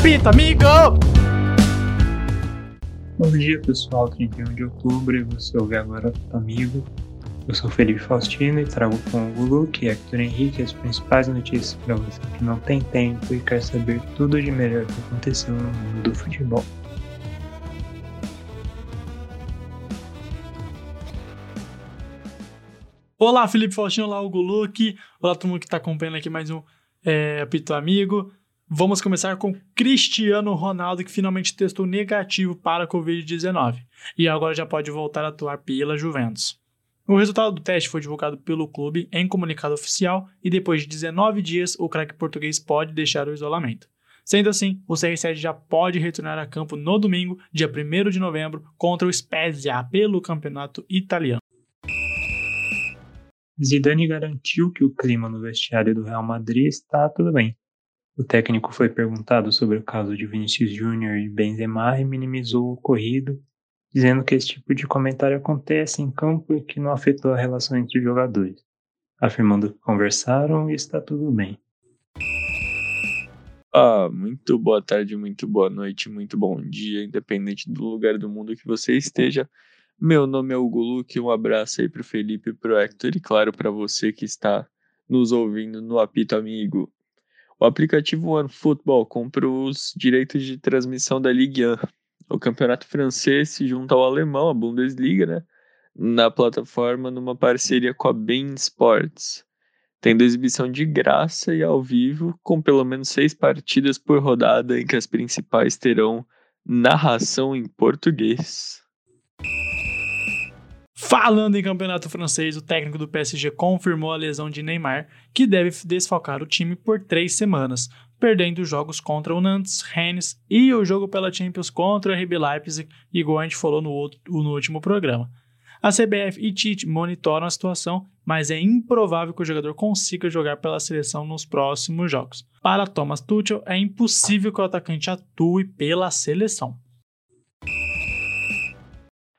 Apita, amigo! Bom dia, pessoal. 31 de outubro e você ouve agora Amigo. Eu sou Felipe Faustino e trago com o Luke e Hector Henrique as principais notícias para você que não tem tempo e quer saber tudo de melhor que aconteceu no mundo do futebol. Olá, Felipe Faustino, olá, Hugo Luke. Olá, todo mundo que está acompanhando aqui mais um é, Apito Amigo. Vamos começar com Cristiano Ronaldo, que finalmente testou negativo para a Covid-19 e agora já pode voltar a atuar pela Juventus. O resultado do teste foi divulgado pelo clube em comunicado oficial e depois de 19 dias o craque português pode deixar o isolamento. Sendo assim, o CR7 já pode retornar a campo no domingo, dia 1 de novembro, contra o Spezia pelo campeonato italiano. Zidane garantiu que o clima no vestiário do Real Madrid está tudo bem. O técnico foi perguntado sobre o caso de Vinícius Júnior e Benzema e minimizou o ocorrido, dizendo que esse tipo de comentário acontece em campo e que não afetou a relação entre os jogadores, afirmando que conversaram e está tudo bem. Ah, muito boa tarde, muito boa noite, muito bom dia, independente do lugar do mundo que você esteja. Meu nome é Hugo Luque, um abraço aí pro Felipe pro Hector e claro para você que está nos ouvindo no Apito Amigo. O aplicativo OneFootball comprou os direitos de transmissão da Ligue 1. O campeonato francês se junta ao alemão, a Bundesliga, né? Na plataforma numa parceria com a Bein Sports, tendo exibição de graça e ao vivo, com pelo menos seis partidas por rodada em que as principais terão narração em português. Falando em campeonato francês, o técnico do PSG confirmou a lesão de Neymar, que deve desfalcar o time por três semanas, perdendo os jogos contra o Nantes, Rennes e o jogo pela Champions contra o RB Leipzig, igual a gente falou no, outro, no último programa. A CBF e Tite monitoram a situação, mas é improvável que o jogador consiga jogar pela seleção nos próximos jogos. Para Thomas Tuchel, é impossível que o atacante atue pela seleção.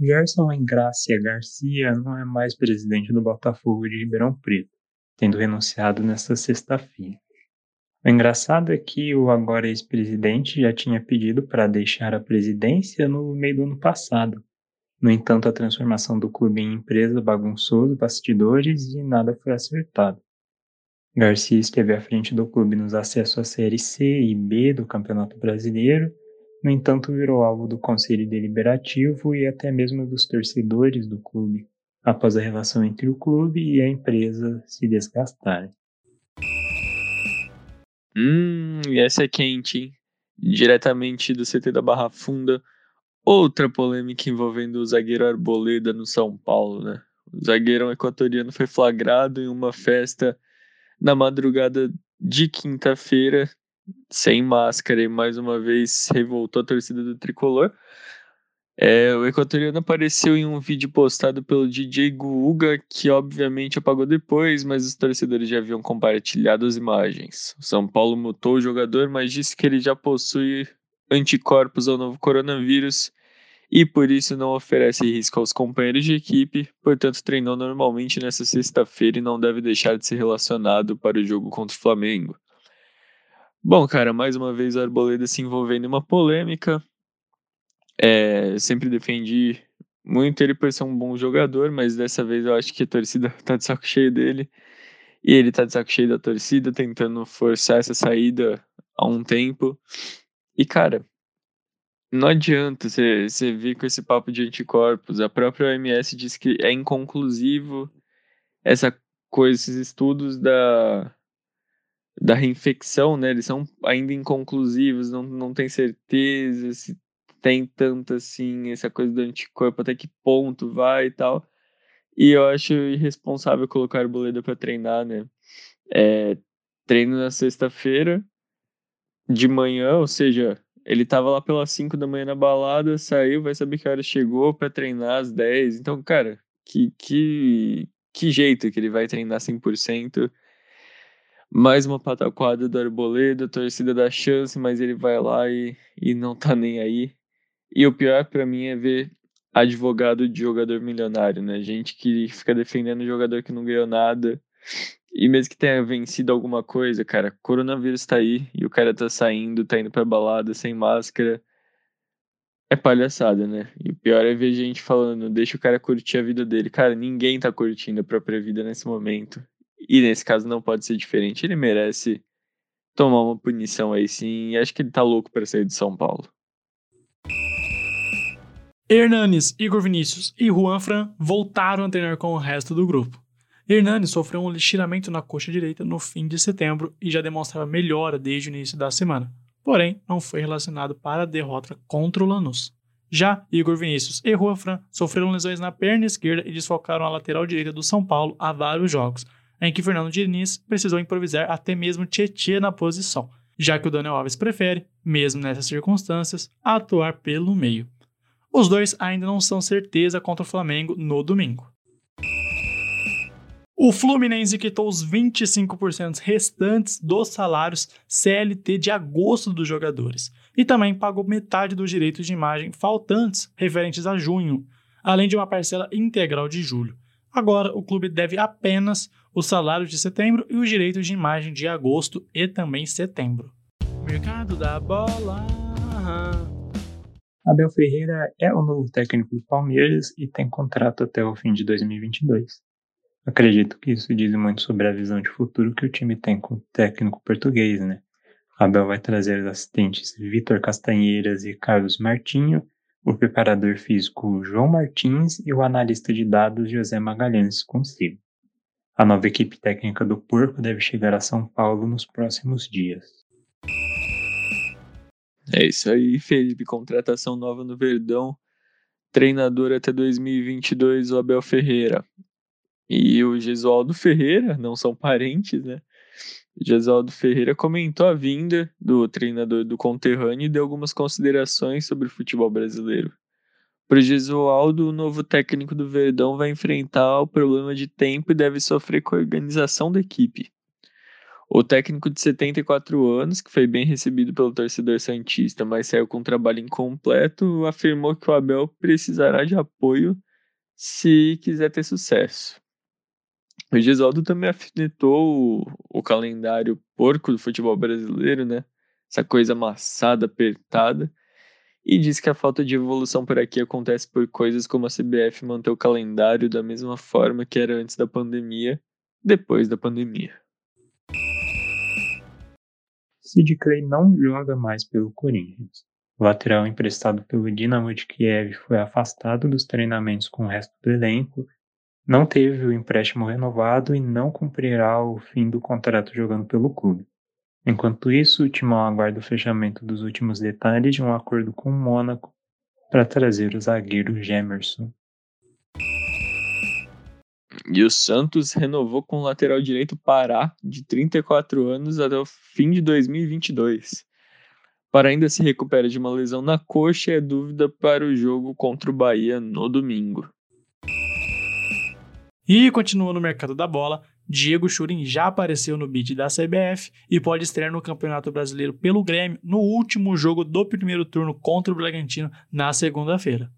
Gerson Engrácia Garcia não é mais presidente do Botafogo de Ribeirão Preto, tendo renunciado nesta sexta-feira. O engraçado é que o agora ex-presidente já tinha pedido para deixar a presidência no meio do ano passado. No entanto, a transformação do clube em empresa bagunçou os bastidores e nada foi acertado. Garcia esteve à frente do clube nos acessos à Série C e B do Campeonato Brasileiro no entanto, virou alvo do Conselho Deliberativo e até mesmo dos torcedores do clube, após a relação entre o clube e a empresa se desgastarem. Hum, essa é quente, hein? Diretamente do CT da Barra Funda, outra polêmica envolvendo o zagueiro Arboleda no São Paulo, né? O zagueirão equatoriano foi flagrado em uma festa na madrugada de quinta-feira sem máscara e mais uma vez revoltou a torcida do tricolor. É, o equatoriano apareceu em um vídeo postado pelo DJ Guga, que obviamente apagou depois, mas os torcedores já haviam compartilhado as imagens. O São Paulo mutou o jogador, mas disse que ele já possui anticorpos ao novo coronavírus e por isso não oferece risco aos companheiros de equipe, portanto treinou normalmente nessa sexta-feira e não deve deixar de ser relacionado para o jogo contra o Flamengo. Bom, cara, mais uma vez o Arboleda se envolvendo em uma polêmica. É, sempre defendi muito ele por ser um bom jogador, mas dessa vez eu acho que a torcida tá de saco cheio dele. E ele tá de saco cheio da torcida, tentando forçar essa saída há um tempo. E, cara, não adianta você vir com esse papo de anticorpos. A própria OMS diz que é inconclusivo essa coisa, esses estudos da, da reinfecção, né? Eles são ainda inconclusivos, não, não tem certeza se tem tanto assim essa coisa do anticorpo, até que ponto vai e tal. E eu acho irresponsável colocar o Boleda para treinar, né? É, treino na sexta-feira, de manhã, ou seja, ele tava lá pelas 5 da manhã na balada, saiu, vai saber que hora chegou para treinar às 10. Então, cara, que, que, que jeito que ele vai treinar 100%? Mais uma pataquada do Arboleda, a torcida dá chance, mas ele vai lá e, e não tá nem aí. E o pior para mim é ver advogado de jogador milionário, né? Gente que fica defendendo jogador que não ganhou nada. E mesmo que tenha vencido alguma coisa, cara, coronavírus tá aí e o cara tá saindo, tá indo pra balada sem máscara. É palhaçada, né? E o pior é ver gente falando, deixa o cara curtir a vida dele. Cara, ninguém tá curtindo a própria vida nesse momento. E nesse caso não pode ser diferente. Ele merece tomar uma punição aí sim. Acho que ele tá louco para sair de São Paulo. Hernanes, Igor Vinícius e Juan Fran voltaram a treinar com o resto do grupo. Hernanes sofreu um lixamento na coxa direita no fim de setembro e já demonstrava melhora desde o início da semana, porém não foi relacionado para a derrota contra o Lanús. Já Igor Vinícius e Juan Fran sofreram lesões na perna esquerda e desfocaram a lateral direita do São Paulo há vários jogos, em que Fernando Diniz precisou improvisar até mesmo Tietchan na posição, já que o Daniel Alves prefere, mesmo nessas circunstâncias, atuar pelo meio. Os dois ainda não são certeza contra o Flamengo no domingo. O Fluminense quitou os 25% restantes dos salários CLT de agosto dos jogadores e também pagou metade dos direitos de imagem faltantes referentes a junho, além de uma parcela integral de julho. Agora, o clube deve apenas os salários de setembro e os direitos de imagem de agosto e também setembro. Mercado da bola. Abel Ferreira é o novo técnico do Palmeiras e tem contrato até o fim de 2022. Acredito que isso diz muito sobre a visão de futuro que o time tem com o técnico português, né? Abel vai trazer os assistentes Vitor Castanheiras e Carlos Martinho, o preparador físico João Martins e o analista de dados José Magalhães consigo. A nova equipe técnica do Porco deve chegar a São Paulo nos próximos dias. É isso aí, Felipe. Contratação nova no Verdão. Treinador até 2022, o Abel Ferreira e o Gesualdo Ferreira, não são parentes, né? O Gesualdo Ferreira comentou a vinda do treinador do conterrâneo e deu algumas considerações sobre o futebol brasileiro. Para Gesualdo, o novo técnico do Verdão vai enfrentar o problema de tempo e deve sofrer com a organização da equipe. O técnico de 74 anos, que foi bem recebido pelo torcedor Santista, mas saiu com um trabalho incompleto, afirmou que o Abel precisará de apoio se quiser ter sucesso. O Gisoldo também afinetou o, o, calendário porco do futebol brasileiro, né? Essa coisa amassada, apertada. E diz que a falta de evolução por aqui acontece por coisas como a CBF manter o calendário da mesma forma que era antes da pandemia, depois da pandemia. Sid Clay não joga mais pelo Corinthians. O lateral emprestado pelo Dinamo de Kiev foi afastado dos treinamentos com o resto do elenco não teve o empréstimo renovado e não cumprirá o fim do contrato jogando pelo clube. Enquanto isso, o Timão aguarda o fechamento dos últimos detalhes de um acordo com o Mônaco para trazer o zagueiro Gemerson. E o Santos renovou com o lateral direito Pará, de 34 anos, até o fim de 2022. Pará ainda se recupera de uma lesão na coxa é dúvida para o jogo contra o Bahia no domingo. E continua no mercado da bola, Diego Churin já apareceu no bid da CBF e pode estrear no Campeonato Brasileiro pelo Grêmio no último jogo do primeiro turno contra o Bragantino na segunda-feira.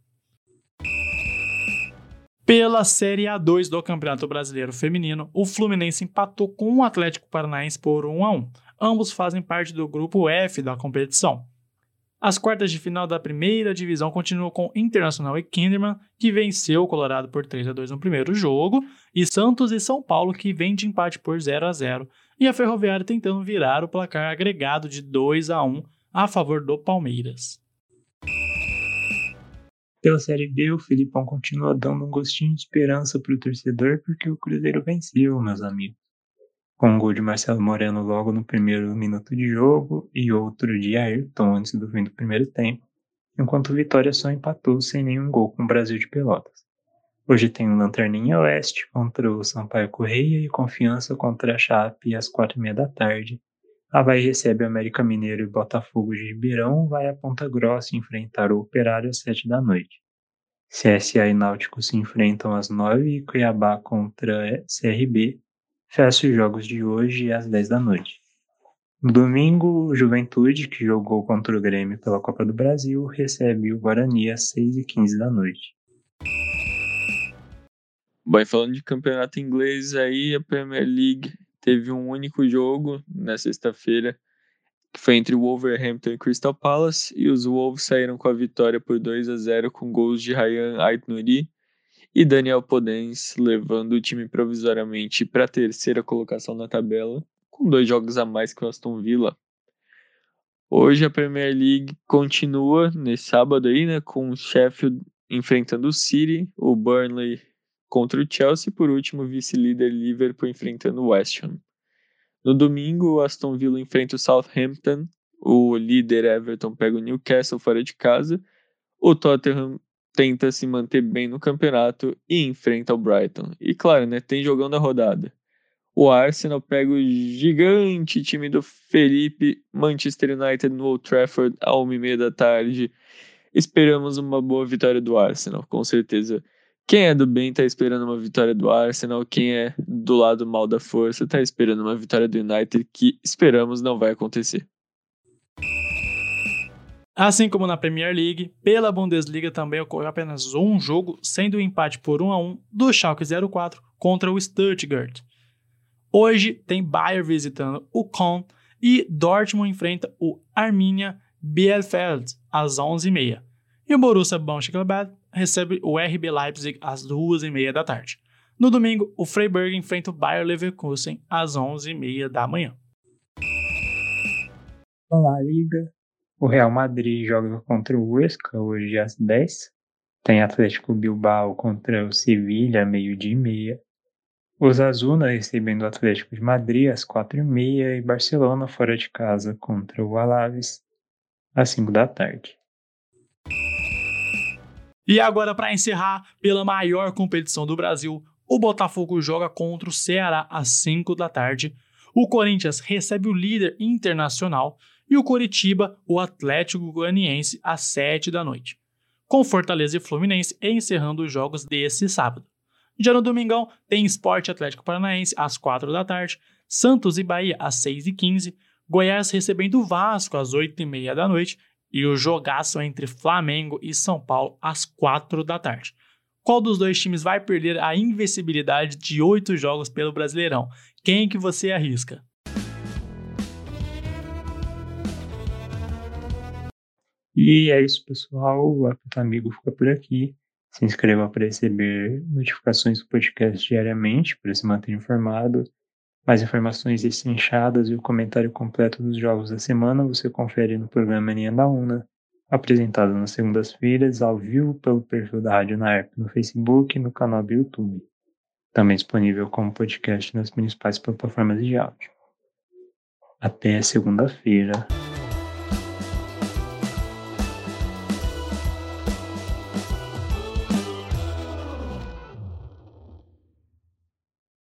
Pela Série A2 do Campeonato Brasileiro Feminino, o Fluminense empatou com o Atlético Paranaense por 1 a 1. Ambos fazem parte do grupo F da competição. As quartas de final da primeira divisão continuam com Internacional e Kinderman, que venceu o Colorado por 3 a 2 no primeiro jogo, e Santos e São Paulo, que vem de empate por 0 a 0 e a Ferroviária tentando virar o placar agregado de 2 a 1 a favor do Palmeiras. Pela Série B, o Filipão continua dando um gostinho de esperança para o torcedor porque o Cruzeiro venceu, meus amigos com um gol de Marcelo Moreno logo no primeiro minuto de jogo e outro de Ayrton antes do fim do primeiro tempo, enquanto o Vitória só empatou sem nenhum gol com o Brasil de Pelotas. Hoje tem o Lanterninha Oeste contra o Sampaio Correia e Confiança contra a Chape às quatro e meia da tarde. Havaí recebe o América Mineiro e Botafogo de Ribeirão vai a Ponta Grossa enfrentar o Operário às sete da noite. CSA e Náutico se enfrentam às nove e Cuiabá contra CRB fecha os jogos de hoje às 10 da noite. No domingo, o Juventude, que jogou contra o Grêmio pela Copa do Brasil, recebe o Guarani às 6 e 15 da noite. Bom, falando de campeonato inglês aí, a Premier League teve um único jogo na sexta-feira, que foi entre o Wolverhampton e Crystal Palace, e os Wolves saíram com a vitória por 2 a 0 com gols de Ryan Aitnouri e Daniel Podens, levando o time provisoriamente para a terceira colocação na tabela, com dois jogos a mais que o Aston Villa. Hoje a Premier League continua nesse sábado aí, né, com o Sheffield enfrentando o City, o Burnley contra o Chelsea e por último o vice-líder Liverpool enfrentando o West Ham. No domingo, o Aston Villa enfrenta o Southampton, o líder Everton pega o Newcastle fora de casa, o Tottenham tenta se manter bem no campeonato e enfrenta o Brighton. E claro, né, tem jogão da rodada. O Arsenal pega o gigante time do Felipe Manchester United no Old Trafford à 1h30 da tarde. Esperamos uma boa vitória do Arsenal, com certeza. Quem é do bem tá esperando uma vitória do Arsenal, quem é do lado mal da força tá esperando uma vitória do United que esperamos não vai acontecer. Assim como na Premier League, pela Bundesliga também ocorreu apenas um jogo, sendo o um empate por 1 a 1 do Schalke 04 contra o Stuttgart. Hoje tem Bayern visitando o Köln e Dortmund enfrenta o Arminia Bielefeld às 11h30. E o Borussia Mönchengladbach recebe o RB Leipzig às 2h30 da tarde. No domingo, o Freiburg enfrenta o Bayer Leverkusen às 11h30 da manhã. Olá, Liga. O Real Madrid joga contra o Huesca hoje às 10. Tem Atlético Bilbao contra o Sevilha, meio-dia e meia. Osasuna recebendo o Atlético de Madrid às 4h30 e Barcelona fora de casa contra o Alaves às 5 da tarde. E agora, para encerrar, pela maior competição do Brasil, o Botafogo joga contra o Ceará às 5 da tarde. O Corinthians recebe o líder internacional e o Coritiba, o Atlético Goianiense, às 7 da noite. Com Fortaleza e Fluminense encerrando os jogos desse sábado. Já no domingão, tem Esporte Atlético Paranaense às 4 da tarde, Santos e Bahia às 6 e 15 Goiás recebendo o Vasco às 8 e meia da noite e o jogaço entre Flamengo e São Paulo às 4 da tarde. Qual dos dois times vai perder a invencibilidade de oito jogos pelo Brasileirão? Quem que você arrisca? E é isso, pessoal. O Apito Amigo fica por aqui. Se inscreva para receber notificações do podcast diariamente, para se manter informado. Mais informações destrinchadas e o comentário completo dos jogos da semana você confere no programa Linha da Una, apresentado nas segundas-feiras, ao vivo pelo perfil da Rádio Naep no Facebook e no canal do YouTube. Também disponível como podcast nas principais plataformas de áudio. Até segunda-feira.